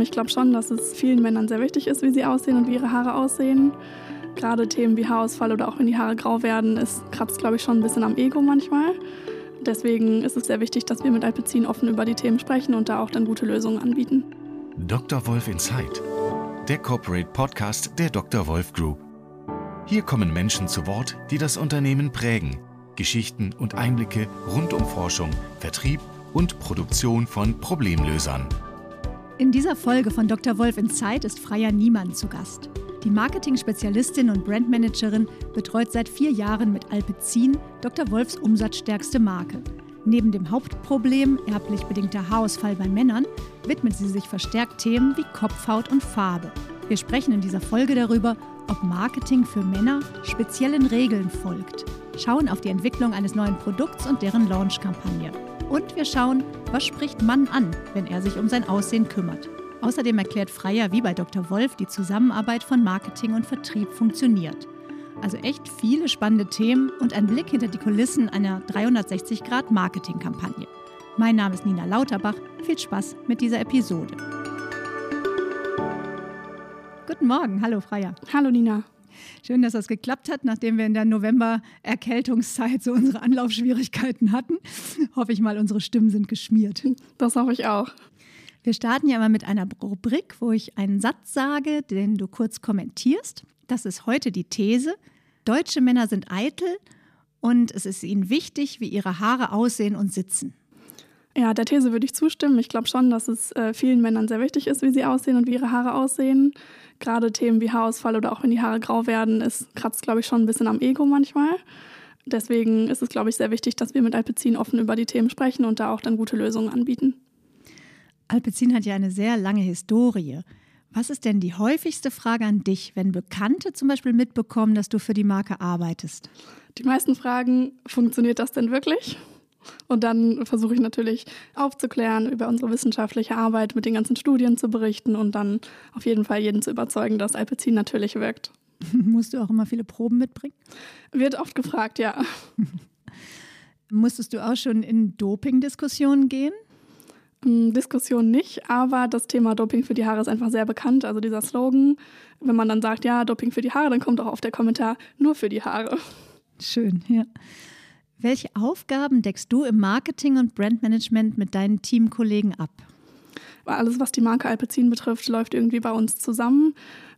Ich glaube schon, dass es vielen Männern sehr wichtig ist, wie sie aussehen und wie ihre Haare aussehen. Gerade Themen wie Haarausfall oder auch wenn die Haare grau werden, ist kratzt, glaube ich, schon ein bisschen am Ego manchmal. Deswegen ist es sehr wichtig, dass wir mit Alpecin offen über die Themen sprechen und da auch dann gute Lösungen anbieten. Dr. Wolf Insight, der Corporate Podcast der Dr. Wolf Group. Hier kommen Menschen zu Wort, die das Unternehmen prägen. Geschichten und Einblicke rund um Forschung, Vertrieb und Produktion von Problemlösern. In dieser Folge von Dr. Wolf in Zeit ist Freya Niemann zu Gast. Die Marketing-Spezialistin und Brandmanagerin betreut seit vier Jahren mit Alpecin Dr. Wolfs umsatzstärkste Marke. Neben dem Hauptproblem erblich bedingter Haarausfall bei Männern widmet sie sich verstärkt Themen wie Kopfhaut und Farbe. Wir sprechen in dieser Folge darüber, ob Marketing für Männer speziellen Regeln folgt, schauen auf die Entwicklung eines neuen Produkts und deren Launch-Kampagne. Und wir schauen, was spricht Mann an, wenn er sich um sein Aussehen kümmert. Außerdem erklärt Freier, wie bei Dr. Wolf die Zusammenarbeit von Marketing und Vertrieb funktioniert. Also echt viele spannende Themen und ein Blick hinter die Kulissen einer 360-Grad-Marketing-Kampagne. Mein Name ist Nina Lauterbach. Viel Spaß mit dieser Episode. Guten Morgen, hallo Freier. Hallo Nina. Schön, dass das geklappt hat, nachdem wir in der November-Erkältungszeit so unsere Anlaufschwierigkeiten hatten. Hoffe ich mal, unsere Stimmen sind geschmiert. Das hoffe ich auch. Wir starten ja immer mit einer Rubrik, wo ich einen Satz sage, den du kurz kommentierst. Das ist heute die These. Deutsche Männer sind eitel und es ist ihnen wichtig, wie ihre Haare aussehen und sitzen. Ja, der These würde ich zustimmen. Ich glaube schon, dass es äh, vielen Männern sehr wichtig ist, wie sie aussehen und wie ihre Haare aussehen. Gerade Themen wie Haarausfall oder auch wenn die Haare grau werden, ist kratzt, glaube ich, schon ein bisschen am Ego manchmal. Deswegen ist es, glaube ich, sehr wichtig, dass wir mit Alpecin offen über die Themen sprechen und da auch dann gute Lösungen anbieten. Alpecin hat ja eine sehr lange Historie. Was ist denn die häufigste Frage an dich, wenn Bekannte zum Beispiel mitbekommen, dass du für die Marke arbeitest? Die meisten fragen, funktioniert das denn wirklich? Und dann versuche ich natürlich aufzuklären, über unsere wissenschaftliche Arbeit mit den ganzen Studien zu berichten und dann auf jeden Fall jeden zu überzeugen, dass Alpecin natürlich wirkt. Musst du auch immer viele Proben mitbringen? Wird oft gefragt, ja. Musstest du auch schon in Doping-Diskussionen gehen? Hm, Diskussion nicht, aber das Thema Doping für die Haare ist einfach sehr bekannt. Also dieser Slogan, wenn man dann sagt, ja, Doping für die Haare, dann kommt auch auf der Kommentar nur für die Haare. Schön, ja. Welche Aufgaben deckst du im Marketing und Brandmanagement mit deinen Teamkollegen ab? Alles, was die Marke Alpecin betrifft, läuft irgendwie bei uns zusammen.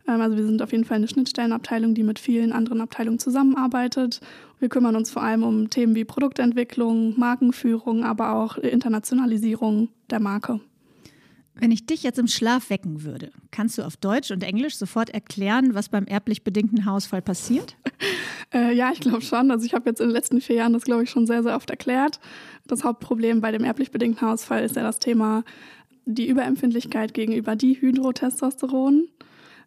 Ähm, also wir sind auf jeden Fall eine Schnittstellenabteilung, die mit vielen anderen Abteilungen zusammenarbeitet. Wir kümmern uns vor allem um Themen wie Produktentwicklung, Markenführung, aber auch Internationalisierung der Marke. Wenn ich dich jetzt im Schlaf wecken würde, kannst du auf Deutsch und Englisch sofort erklären, was beim erblich bedingten Haarausfall passiert? äh, ja, ich glaube schon. Also ich habe jetzt in den letzten vier Jahren das, glaube ich, schon sehr, sehr oft erklärt. Das Hauptproblem bei dem erblich bedingten Haarausfall ist ja das Thema die Überempfindlichkeit gegenüber Dihydrotestosteron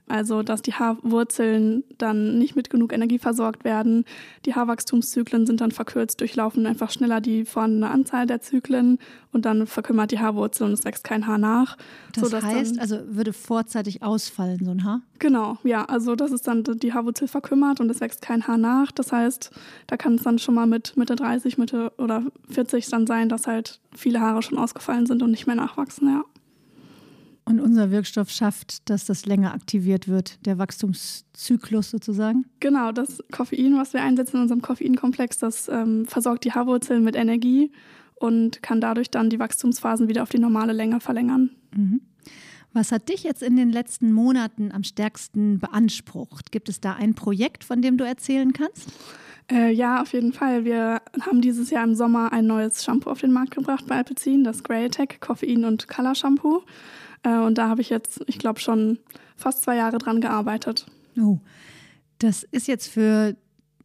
also dass die Haarwurzeln dann nicht mit genug Energie versorgt werden. Die Haarwachstumszyklen sind dann verkürzt, durchlaufen einfach schneller die vorhandene Anzahl der Zyklen und dann verkümmert die Haarwurzel und es wächst kein Haar nach. Das heißt, also würde vorzeitig ausfallen, so ein Haar? Genau, ja. Also das ist dann die Haarwurzel verkümmert und es wächst kein Haar nach. Das heißt, da kann es dann schon mal mit Mitte 30, Mitte oder 40 dann sein, dass halt viele Haare schon ausgefallen sind und nicht mehr nachwachsen, ja. Und unser Wirkstoff schafft, dass das länger aktiviert wird, der Wachstumszyklus sozusagen? Genau, das Koffein, was wir einsetzen in unserem Koffeinkomplex, das ähm, versorgt die Haarwurzeln mit Energie und kann dadurch dann die Wachstumsphasen wieder auf die normale Länge verlängern. Mhm. Was hat dich jetzt in den letzten Monaten am stärksten beansprucht? Gibt es da ein Projekt, von dem du erzählen kannst? Äh, ja, auf jeden Fall. Wir haben dieses Jahr im Sommer ein neues Shampoo auf den Markt gebracht bei Alpecin, das Grey Attack Koffein- und Color Shampoo. Äh, und da habe ich jetzt, ich glaube, schon fast zwei Jahre dran gearbeitet. Oh, das ist jetzt für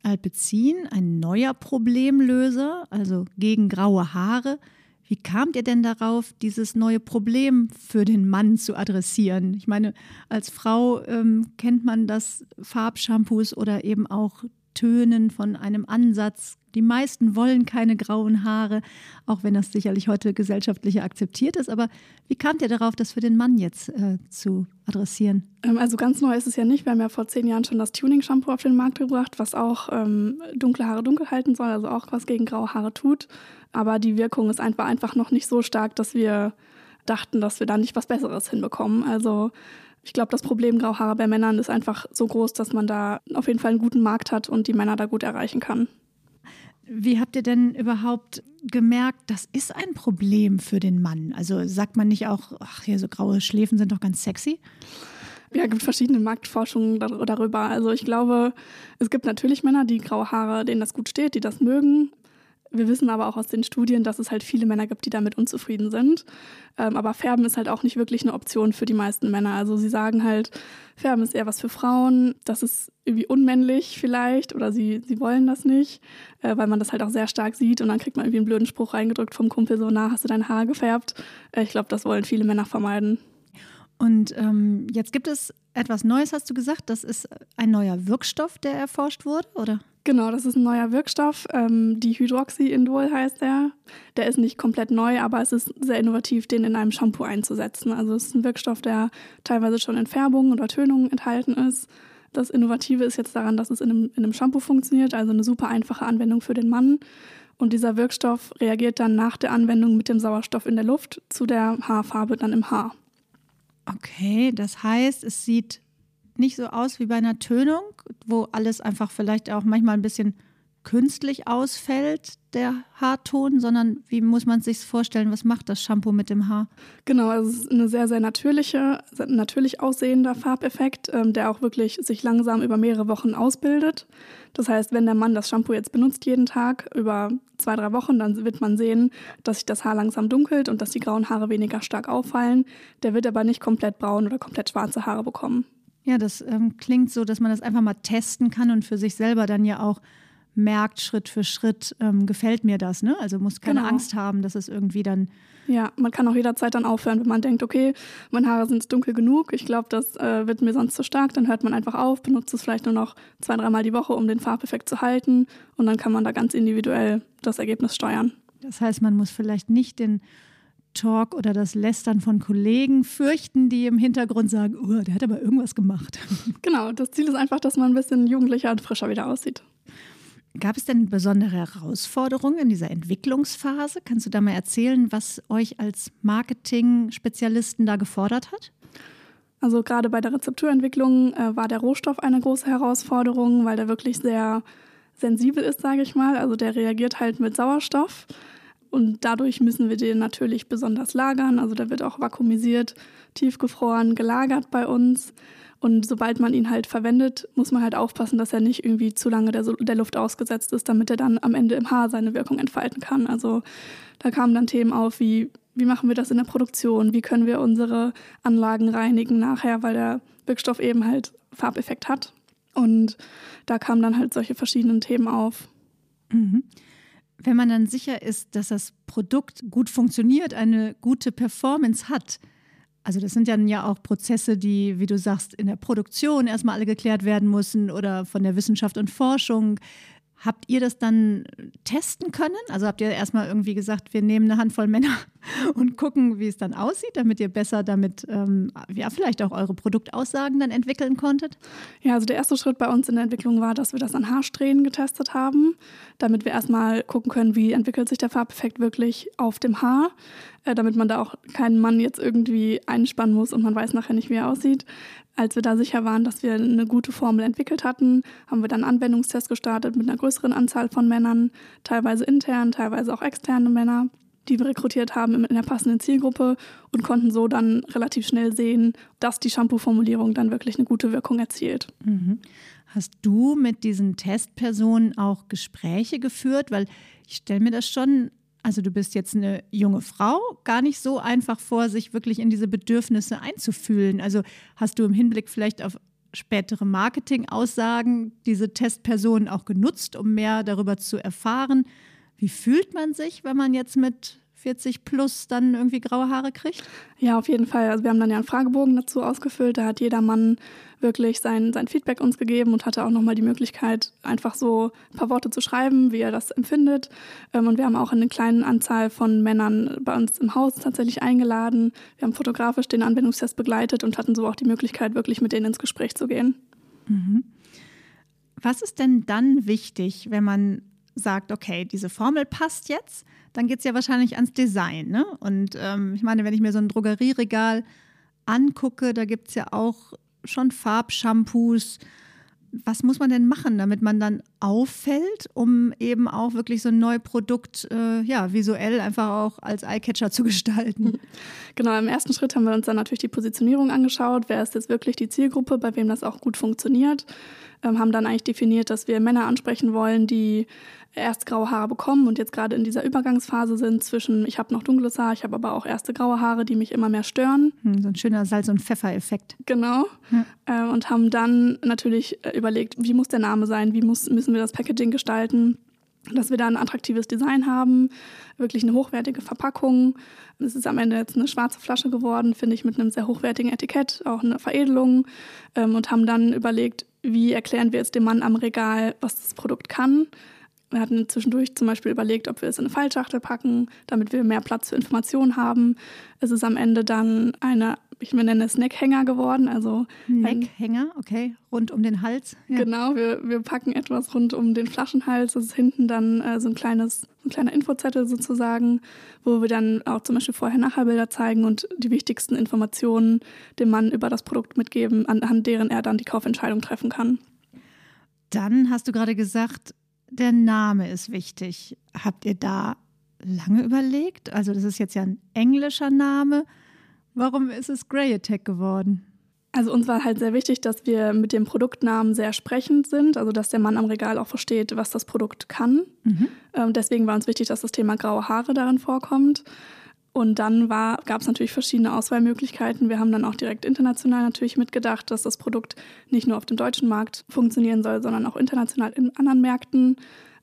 Alpecin ein neuer Problemlöser, also gegen graue Haare. Wie kamt ihr denn darauf, dieses neue Problem für den Mann zu adressieren? Ich meine, als Frau ähm, kennt man das Farbshampoos oder eben auch Tönen von einem Ansatz die meisten wollen keine grauen Haare, auch wenn das sicherlich heute gesellschaftlich akzeptiert ist. Aber wie kamt ihr darauf, das für den Mann jetzt äh, zu adressieren? Ähm, also ganz neu ist es ja nicht. Wir haben ja vor zehn Jahren schon das Tuning-Shampoo auf den Markt gebracht, was auch ähm, dunkle Haare dunkel halten soll, also auch was gegen graue Haare tut. Aber die Wirkung ist einfach, einfach noch nicht so stark, dass wir dachten, dass wir da nicht was Besseres hinbekommen. Also ich glaube, das Problem Grauhaare bei Männern ist einfach so groß, dass man da auf jeden Fall einen guten Markt hat und die Männer da gut erreichen kann. Wie habt ihr denn überhaupt gemerkt, das ist ein Problem für den Mann? Also sagt man nicht auch, ach, hier so graue Schläfen sind doch ganz sexy? Ja, es gibt verschiedene Marktforschungen darüber. Also ich glaube, es gibt natürlich Männer, die graue Haare, denen das gut steht, die das mögen. Wir wissen aber auch aus den Studien, dass es halt viele Männer gibt, die damit unzufrieden sind. Ähm, aber Färben ist halt auch nicht wirklich eine Option für die meisten Männer. Also sie sagen halt, Färben ist eher was für Frauen, das ist irgendwie unmännlich vielleicht oder sie, sie wollen das nicht, äh, weil man das halt auch sehr stark sieht und dann kriegt man irgendwie einen blöden Spruch reingedrückt vom Kumpel so, na, hast du dein Haar gefärbt? Äh, ich glaube, das wollen viele Männer vermeiden. Und ähm, jetzt gibt es etwas Neues, hast du gesagt. Das ist ein neuer Wirkstoff, der erforscht wurde, oder? Genau, das ist ein neuer Wirkstoff. Ähm, Dihydroxyindol heißt der. Der ist nicht komplett neu, aber es ist sehr innovativ, den in einem Shampoo einzusetzen. Also es ist ein Wirkstoff, der teilweise schon in Färbungen oder Tönungen enthalten ist. Das Innovative ist jetzt daran, dass es in einem, in einem Shampoo funktioniert, also eine super einfache Anwendung für den Mann. Und dieser Wirkstoff reagiert dann nach der Anwendung mit dem Sauerstoff in der Luft zu der Haarfarbe dann im Haar. Okay, das heißt, es sieht nicht so aus wie bei einer Tönung, wo alles einfach vielleicht auch manchmal ein bisschen künstlich ausfällt, der Haarton, sondern wie muss man sich vorstellen, was macht das Shampoo mit dem Haar? Genau, also es ist eine sehr, sehr natürliche, natürlich aussehender Farbeffekt, ähm, der auch wirklich sich langsam über mehrere Wochen ausbildet. Das heißt, wenn der Mann das Shampoo jetzt benutzt jeden Tag über zwei, drei Wochen, dann wird man sehen, dass sich das Haar langsam dunkelt und dass die grauen Haare weniger stark auffallen. Der wird aber nicht komplett braun oder komplett schwarze Haare bekommen. Ja, das ähm, klingt so, dass man das einfach mal testen kann und für sich selber dann ja auch merkt Schritt für Schritt, ähm, gefällt mir das. Ne? Also muss keine genau. Angst haben, dass es irgendwie dann. Ja, man kann auch jederzeit dann aufhören, wenn man denkt, okay, meine Haare sind dunkel genug, ich glaube, das äh, wird mir sonst zu stark, dann hört man einfach auf, benutzt es vielleicht nur noch zwei, dreimal die Woche, um den Farbeffekt zu halten und dann kann man da ganz individuell das Ergebnis steuern. Das heißt, man muss vielleicht nicht den Talk oder das Lästern von Kollegen fürchten, die im Hintergrund sagen, oh, der hat aber irgendwas gemacht. Genau, das Ziel ist einfach, dass man ein bisschen jugendlicher und frischer wieder aussieht. Gab es denn besondere Herausforderungen in dieser Entwicklungsphase? Kannst du da mal erzählen, was euch als Marketing-Spezialisten da gefordert hat? Also gerade bei der Rezepturentwicklung äh, war der Rohstoff eine große Herausforderung, weil der wirklich sehr sensibel ist, sage ich mal. Also der reagiert halt mit Sauerstoff und dadurch müssen wir den natürlich besonders lagern. Also der wird auch vakuumisiert, tiefgefroren, gelagert bei uns. Und sobald man ihn halt verwendet, muss man halt aufpassen, dass er nicht irgendwie zu lange der, der Luft ausgesetzt ist, damit er dann am Ende im Haar seine Wirkung entfalten kann. Also da kamen dann Themen auf wie, wie machen wir das in der Produktion? Wie können wir unsere Anlagen reinigen nachher, weil der Wirkstoff eben halt Farbeffekt hat. Und da kamen dann halt solche verschiedenen Themen auf. Mhm. Wenn man dann sicher ist, dass das Produkt gut funktioniert, eine gute Performance hat, also das sind dann ja auch Prozesse, die, wie du sagst, in der Produktion erstmal alle geklärt werden müssen oder von der Wissenschaft und Forschung. Habt ihr das dann testen können? Also habt ihr erstmal irgendwie gesagt, wir nehmen eine Handvoll Männer und gucken, wie es dann aussieht, damit ihr besser damit ähm, ja vielleicht auch eure Produktaussagen dann entwickeln konntet? Ja, also der erste Schritt bei uns in der Entwicklung war, dass wir das an Haarsträhnen getestet haben, damit wir erstmal gucken können, wie entwickelt sich der Farbeffekt wirklich auf dem Haar, äh, damit man da auch keinen Mann jetzt irgendwie einspannen muss und man weiß nachher nicht, wie er aussieht. Als wir da sicher waren, dass wir eine gute Formel entwickelt hatten, haben wir dann Anwendungstests gestartet mit einer größeren Anzahl von Männern, teilweise intern, teilweise auch externe Männer, die wir rekrutiert haben in der passenden Zielgruppe und konnten so dann relativ schnell sehen, dass die Shampoo-Formulierung dann wirklich eine gute Wirkung erzielt. Mhm. Hast du mit diesen Testpersonen auch Gespräche geführt? Weil ich stelle mir das schon also du bist jetzt eine junge Frau, gar nicht so einfach vor, sich wirklich in diese Bedürfnisse einzufühlen. Also hast du im Hinblick vielleicht auf spätere Marketingaussagen diese Testpersonen auch genutzt, um mehr darüber zu erfahren? Wie fühlt man sich, wenn man jetzt mit 40 plus dann irgendwie graue Haare kriegt? Ja, auf jeden Fall. Also wir haben dann ja einen Fragebogen dazu ausgefüllt. Da hat jeder Mann wirklich sein, sein Feedback uns gegeben und hatte auch nochmal die Möglichkeit, einfach so ein paar Worte zu schreiben, wie er das empfindet. Ähm, und wir haben auch eine kleine Anzahl von Männern bei uns im Haus tatsächlich eingeladen. Wir haben fotografisch den Anwendungstest begleitet und hatten so auch die Möglichkeit, wirklich mit denen ins Gespräch zu gehen. Mhm. Was ist denn dann wichtig, wenn man sagt, okay, diese Formel passt jetzt, dann geht es ja wahrscheinlich ans Design. Ne? Und ähm, ich meine, wenn ich mir so ein Drogerieregal angucke, da gibt es ja auch schon Farbshampoos, was muss man denn machen, damit man dann auffällt, um eben auch wirklich so ein neues Produkt äh, ja, visuell einfach auch als Eyecatcher zu gestalten? Genau, im ersten Schritt haben wir uns dann natürlich die Positionierung angeschaut. Wer ist jetzt wirklich die Zielgruppe, bei wem das auch gut funktioniert? Ähm, haben dann eigentlich definiert, dass wir Männer ansprechen wollen, die erst graue Haare bekommen und jetzt gerade in dieser Übergangsphase sind zwischen, ich habe noch dunkles Haar, ich habe aber auch erste graue Haare, die mich immer mehr stören. Hm, so ein schöner Salz- und Pfeffereffekt. Genau. Ja. Äh, und haben dann natürlich äh, überlegt, wie muss der Name sein, wie muss, müssen wir das Packaging gestalten dass wir da ein attraktives Design haben, wirklich eine hochwertige Verpackung. Es ist am Ende jetzt eine schwarze Flasche geworden, finde ich, mit einem sehr hochwertigen Etikett, auch eine Veredelung ähm, und haben dann überlegt, wie erklären wir jetzt dem Mann am Regal, was das Produkt kann wir hatten zwischendurch zum Beispiel überlegt, ob wir es in eine Fallschachtel packen, damit wir mehr Platz für Informationen haben. Es ist am Ende dann eine, ich nenne es Neckhänger geworden. Also Neckhänger, okay, rund um den Hals. Ja. Genau, wir, wir packen etwas rund um den Flaschenhals. Das ist hinten dann äh, so ein kleines, ein kleiner Infozettel sozusagen, wo wir dann auch zum Beispiel Vorher-Nachher-Bilder zeigen und die wichtigsten Informationen dem Mann über das Produkt mitgeben, anhand deren er dann die Kaufentscheidung treffen kann. Dann hast du gerade gesagt, der Name ist wichtig. Habt ihr da lange überlegt? Also das ist jetzt ja ein englischer Name. Warum ist es Grey Attack geworden? Also uns war halt sehr wichtig, dass wir mit dem Produktnamen sehr sprechend sind, also dass der Mann am Regal auch versteht, was das Produkt kann. Mhm. Ähm, deswegen war uns wichtig, dass das Thema graue Haare darin vorkommt. Und dann gab es natürlich verschiedene Auswahlmöglichkeiten. Wir haben dann auch direkt international natürlich mitgedacht, dass das Produkt nicht nur auf dem deutschen Markt funktionieren soll, sondern auch international in anderen Märkten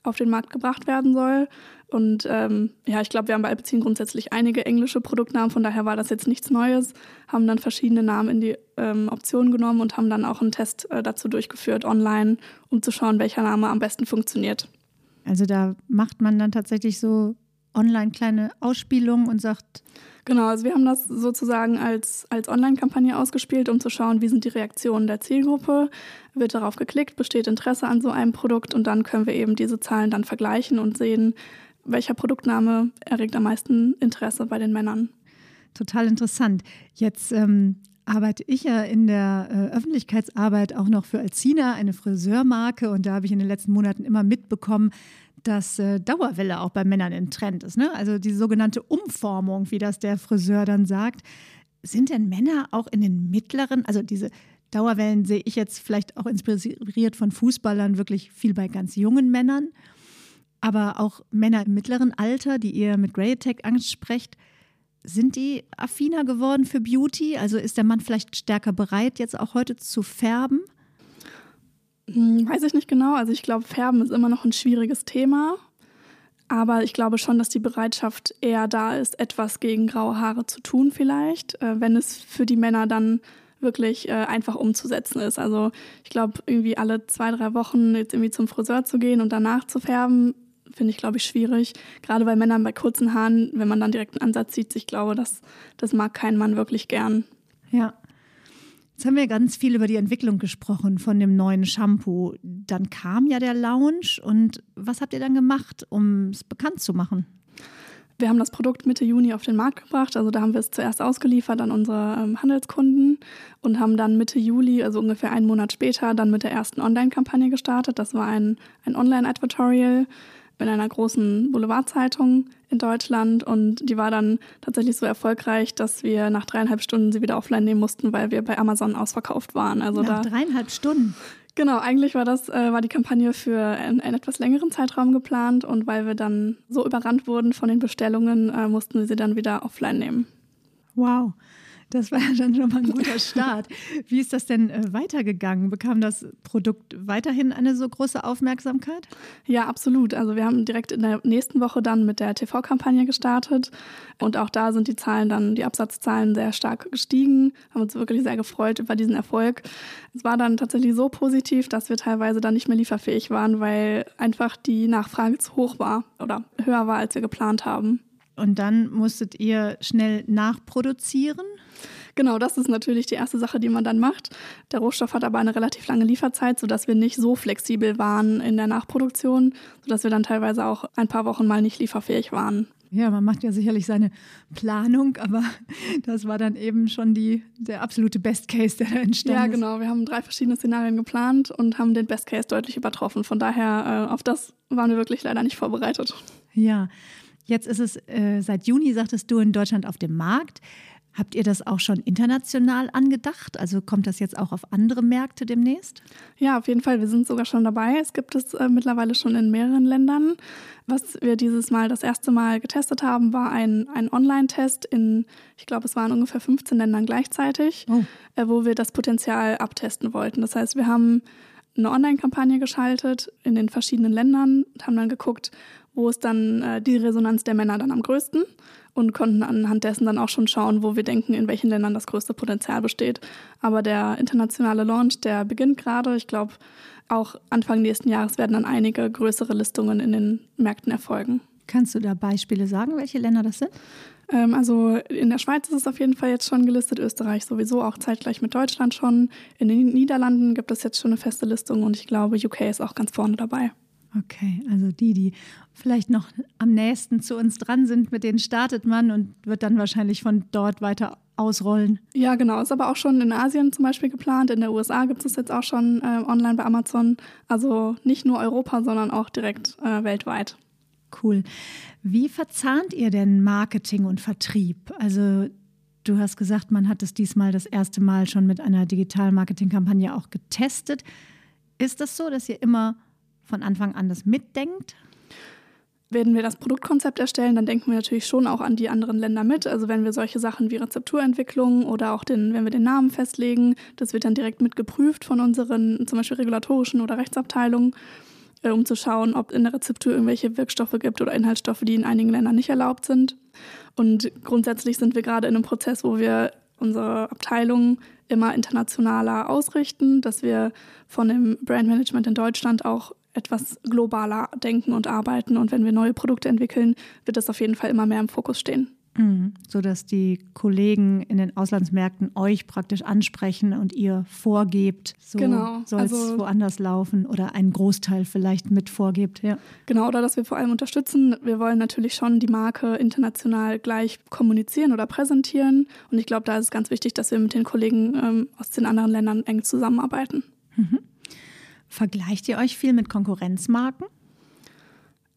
auf den Markt gebracht werden soll. Und ähm, ja, ich glaube, wir haben bei Alpecin grundsätzlich einige englische Produktnamen, von daher war das jetzt nichts Neues, haben dann verschiedene Namen in die ähm, Option genommen und haben dann auch einen Test äh, dazu durchgeführt online, um zu schauen, welcher Name am besten funktioniert. Also da macht man dann tatsächlich so online kleine Ausspielung und sagt. Genau, also wir haben das sozusagen als, als Online-Kampagne ausgespielt, um zu schauen, wie sind die Reaktionen der Zielgruppe. Wird darauf geklickt, besteht Interesse an so einem Produkt und dann können wir eben diese Zahlen dann vergleichen und sehen, welcher Produktname erregt am meisten Interesse bei den Männern. Total interessant. Jetzt ähm, arbeite ich ja in der äh, Öffentlichkeitsarbeit auch noch für Alcina, eine Friseurmarke. Und da habe ich in den letzten Monaten immer mitbekommen, dass äh, Dauerwelle auch bei Männern in Trend ist. Ne? Also die sogenannte Umformung, wie das der Friseur dann sagt. Sind denn Männer auch in den mittleren, also diese Dauerwellen sehe ich jetzt vielleicht auch inspiriert von Fußballern wirklich viel bei ganz jungen Männern, aber auch Männer im mittleren Alter, die ihr mit Grey Attack ansprecht, sind die affiner geworden für Beauty? Also ist der Mann vielleicht stärker bereit, jetzt auch heute zu färben? Hm, weiß ich nicht genau. Also ich glaube, Färben ist immer noch ein schwieriges Thema. Aber ich glaube schon, dass die Bereitschaft eher da ist, etwas gegen graue Haare zu tun vielleicht, äh, wenn es für die Männer dann wirklich äh, einfach umzusetzen ist. Also ich glaube, irgendwie alle zwei, drei Wochen jetzt irgendwie zum Friseur zu gehen und danach zu färben, finde ich, glaube ich, schwierig. Gerade bei Männern bei kurzen Haaren, wenn man dann direkt einen Ansatz sieht, ich glaube, das, das mag kein Mann wirklich gern. Ja. Jetzt haben wir ganz viel über die Entwicklung gesprochen von dem neuen Shampoo. Dann kam ja der Launch und was habt ihr dann gemacht, um es bekannt zu machen? Wir haben das Produkt Mitte Juni auf den Markt gebracht. Also da haben wir es zuerst ausgeliefert an unsere ähm, Handelskunden und haben dann Mitte Juli, also ungefähr einen Monat später, dann mit der ersten Online-Kampagne gestartet. Das war ein, ein Online-Advertorial in einer großen Boulevardzeitung in Deutschland und die war dann tatsächlich so erfolgreich, dass wir nach dreieinhalb Stunden sie wieder offline nehmen mussten, weil wir bei Amazon ausverkauft waren. Also nach da, dreieinhalb Stunden? Genau, eigentlich war das äh, war die Kampagne für einen, einen, etwas längeren Zeitraum geplant und weil wir dann so überrannt wurden von den Bestellungen, äh, mussten wir sie dann wieder offline nehmen. Wow. Das war ja dann schon mal ein guter Start. Wie ist das denn äh, weitergegangen? Bekam das Produkt weiterhin eine so große Aufmerksamkeit? Ja, absolut. Also wir haben direkt in der nächsten Woche dann mit der TV-Kampagne gestartet und auch da sind die Zahlen dann, die Absatzzahlen sehr stark gestiegen. Haben uns wirklich sehr gefreut über diesen Erfolg. Es war dann tatsächlich so positiv, dass wir teilweise dann nicht mehr lieferfähig waren, weil einfach die Nachfrage zu hoch war oder höher war, als wir geplant haben. Und dann musstet ihr schnell nachproduzieren? Genau, das ist natürlich die erste Sache, die man dann macht. Der Rohstoff hat aber eine relativ lange Lieferzeit, sodass wir nicht so flexibel waren in der Nachproduktion, sodass wir dann teilweise auch ein paar Wochen mal nicht lieferfähig waren. Ja, man macht ja sicherlich seine Planung, aber das war dann eben schon die, der absolute Best Case, der da entstanden ist. Ja, genau. Wir haben drei verschiedene Szenarien geplant und haben den Best Case deutlich übertroffen. Von daher, äh, auf das waren wir wirklich leider nicht vorbereitet. Ja, jetzt ist es äh, seit Juni, sagtest du, in Deutschland auf dem Markt. Habt ihr das auch schon international angedacht? Also kommt das jetzt auch auf andere Märkte demnächst? Ja, auf jeden Fall. Wir sind sogar schon dabei. Es gibt es äh, mittlerweile schon in mehreren Ländern. Was wir dieses Mal das erste Mal getestet haben, war ein, ein Online-Test in, ich glaube, es waren ungefähr 15 Ländern gleichzeitig, oh. äh, wo wir das Potenzial abtesten wollten. Das heißt, wir haben eine Online-Kampagne geschaltet in den verschiedenen Ländern und haben dann geguckt, wo ist dann äh, die Resonanz der Männer dann am größten und konnten anhand dessen dann auch schon schauen, wo wir denken, in welchen Ländern das größte Potenzial besteht. Aber der internationale Launch, der beginnt gerade. Ich glaube, auch Anfang nächsten Jahres werden dann einige größere Listungen in den Märkten erfolgen. Kannst du da Beispiele sagen, welche Länder das sind? Ähm, also in der Schweiz ist es auf jeden Fall jetzt schon gelistet, Österreich sowieso auch zeitgleich mit Deutschland schon. In den Niederlanden gibt es jetzt schon eine feste Listung und ich glaube, UK ist auch ganz vorne dabei. Okay, also die, die vielleicht noch am nächsten zu uns dran sind, mit denen startet man und wird dann wahrscheinlich von dort weiter ausrollen. Ja, genau. Ist aber auch schon in Asien zum Beispiel geplant. In der USA gibt es jetzt auch schon äh, online bei Amazon. Also nicht nur Europa, sondern auch direkt äh, weltweit. Cool. Wie verzahnt ihr denn Marketing und Vertrieb? Also du hast gesagt, man hat es diesmal das erste Mal schon mit einer Digital-Marketing-Kampagne auch getestet. Ist das so, dass ihr immer von Anfang an das mitdenkt? Wenn wir das Produktkonzept erstellen, dann denken wir natürlich schon auch an die anderen Länder mit. Also wenn wir solche Sachen wie Rezepturentwicklung oder auch den, wenn wir den Namen festlegen, das wird dann direkt mit geprüft von unseren zum Beispiel regulatorischen oder Rechtsabteilungen, äh, um zu schauen, ob in der Rezeptur irgendwelche Wirkstoffe gibt oder Inhaltsstoffe, die in einigen Ländern nicht erlaubt sind. Und grundsätzlich sind wir gerade in einem Prozess, wo wir unsere Abteilung immer internationaler ausrichten, dass wir von dem Brandmanagement in Deutschland auch etwas globaler denken und arbeiten. Und wenn wir neue Produkte entwickeln, wird das auf jeden Fall immer mehr im Fokus stehen. Mhm. So dass die Kollegen in den Auslandsmärkten euch praktisch ansprechen und ihr vorgebt, so genau. soll es also, woanders laufen oder einen Großteil vielleicht mit vorgebt. Ja. Genau, oder dass wir vor allem unterstützen. Wir wollen natürlich schon die Marke international gleich kommunizieren oder präsentieren. Und ich glaube, da ist es ganz wichtig, dass wir mit den Kollegen ähm, aus den anderen Ländern eng zusammenarbeiten. Mhm. Vergleicht ihr euch viel mit Konkurrenzmarken?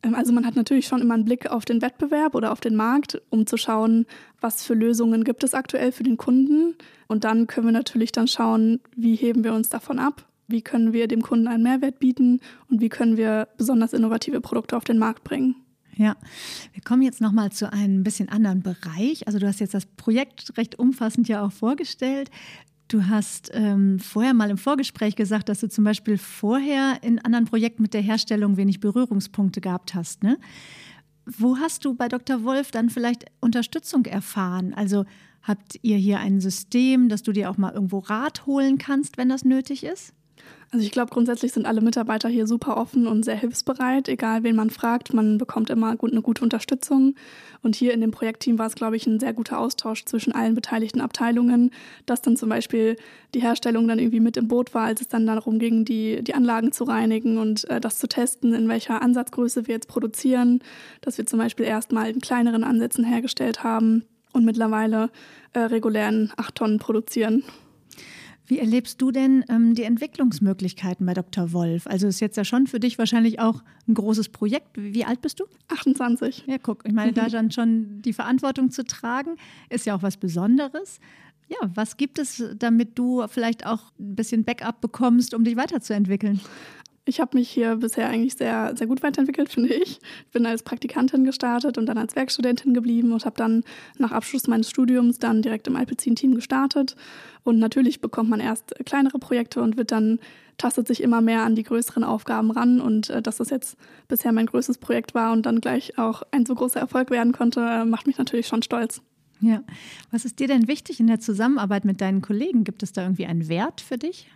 Ähm, also man hat natürlich schon immer einen Blick auf den Wettbewerb oder auf den Markt, um zu schauen, was für Lösungen gibt es aktuell für den Kunden. Und dann können wir natürlich dann schauen, wie heben wir uns davon ab, wie können wir dem Kunden einen Mehrwert bieten und wie können wir besonders innovative Produkte auf den Markt bringen. Ja, wir kommen jetzt noch mal zu einem bisschen anderen Bereich. Also du hast jetzt das Projekt recht umfassend ja auch vorgestellt. Du hast ähm, vorher mal im Vorgespräch gesagt, dass du zum Beispiel vorher in anderen Projekten mit der Herstellung wenig Berührungspunkte gehabt hast. Ne? Wo hast du bei Dr. Wolf dann vielleicht Unterstützung erfahren? Also habt ihr hier ein System, dass du dir auch mal irgendwo Rat holen kannst, wenn das nötig ist? Also ich glaube, grundsätzlich sind alle Mitarbeiter hier super offen und sehr hilfsbereit. Egal, wen man fragt, man bekommt immer gut, eine gute Unterstützung. Und hier in dem Projektteam war es, glaube ich, ein sehr guter Austausch zwischen allen beteiligten Abteilungen, dass dann zum Beispiel die Herstellung dann irgendwie mit im Boot war, als es dann darum ging, die, die Anlagen zu reinigen und äh, das zu testen, in welcher Ansatzgröße wir jetzt produzieren. Dass wir zum Beispiel erstmal in kleineren Ansätzen hergestellt haben und mittlerweile äh, regulären 8 Tonnen produzieren. Wie erlebst du denn ähm, die Entwicklungsmöglichkeiten bei Dr. Wolf? Also ist jetzt ja schon für dich wahrscheinlich auch ein großes Projekt. Wie alt bist du? 28. Ja, guck, ich meine, da dann schon die Verantwortung zu tragen, ist ja auch was Besonderes. Ja, was gibt es, damit du vielleicht auch ein bisschen Backup bekommst, um dich weiterzuentwickeln? Ich habe mich hier bisher eigentlich sehr, sehr gut weiterentwickelt, finde ich. Ich bin als Praktikantin gestartet und dann als Werkstudentin geblieben und habe dann nach Abschluss meines Studiums dann direkt im Alpecin-Team gestartet. Und natürlich bekommt man erst kleinere Projekte und wird dann tastet sich immer mehr an die größeren Aufgaben ran. Und äh, dass das jetzt bisher mein größtes Projekt war und dann gleich auch ein so großer Erfolg werden konnte, äh, macht mich natürlich schon stolz. Ja. Was ist dir denn wichtig in der Zusammenarbeit mit deinen Kollegen? Gibt es da irgendwie einen Wert für dich?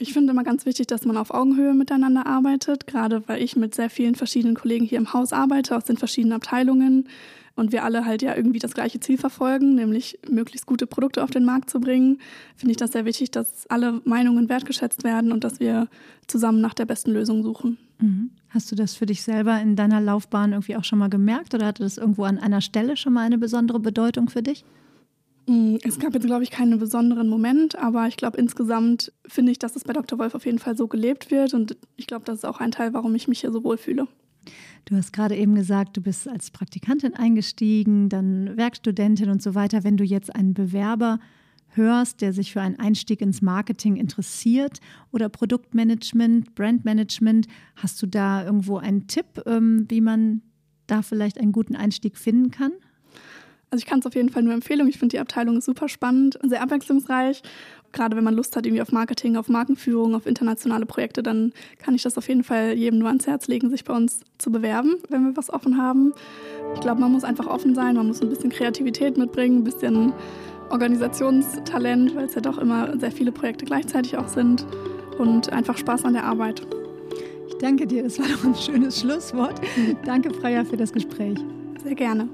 Ich finde immer ganz wichtig, dass man auf Augenhöhe miteinander arbeitet, gerade weil ich mit sehr vielen verschiedenen Kollegen hier im Haus arbeite, aus den verschiedenen Abteilungen. und wir alle halt ja irgendwie das gleiche Ziel verfolgen, nämlich möglichst gute Produkte auf den Markt zu bringen, finde ich das sehr wichtig, dass alle Meinungen wertgeschätzt werden und dass wir zusammen nach der besten Lösung suchen. Mhm. Hast du das für dich selber in deiner Laufbahn irgendwie auch schon mal gemerkt oder hatte das irgendwo an einer Stelle schon mal eine besondere Bedeutung für dich? Mm, es gab jetzt, glaube ich, keinen besonderen Moment, aber ich glaube, insgesamt finde ich, dass es bei Dr. Wolf auf jeden Fall so gelebt wird und ich glaube, das ist auch ein Teil, warum ich mich hier so wohl fühle. Du hast gerade eben gesagt, du bist als Praktikantin eingestiegen, dann Werkstudentin und so weiter. Wenn du jetzt einen Bewerber hörst, der sich für einen Einstieg ins Marketing interessiert oder Produktmanagement, Brandmanagement, hast du da irgendwo einen Tipp, ähm, wie man da vielleicht einen guten Einstieg finden kann? Also ich kann es auf jeden Fall nur empfehlen. Ich finde die Abteilung super spannend, sehr abwechslungsreich. Gerade wenn man Lust hat irgendwie auf Marketing, auf Markenführung, auf internationale Projekte, dann kann ich das auf jeden Fall jedem nur ans Herz legen, sich bei uns zu bewerben, wenn wir was offen haben. Ich glaube, man muss einfach offen sein, man muss ein bisschen Kreativität mitbringen, ein bisschen Organisationstalent, weil es ja doch immer sehr viele Projekte gleichzeitig auch sind und einfach Spaß an der Arbeit. Ich danke dir, das war doch ein schönes Schlusswort. Danke, Freya, für das Gespräch. Sehr gerne.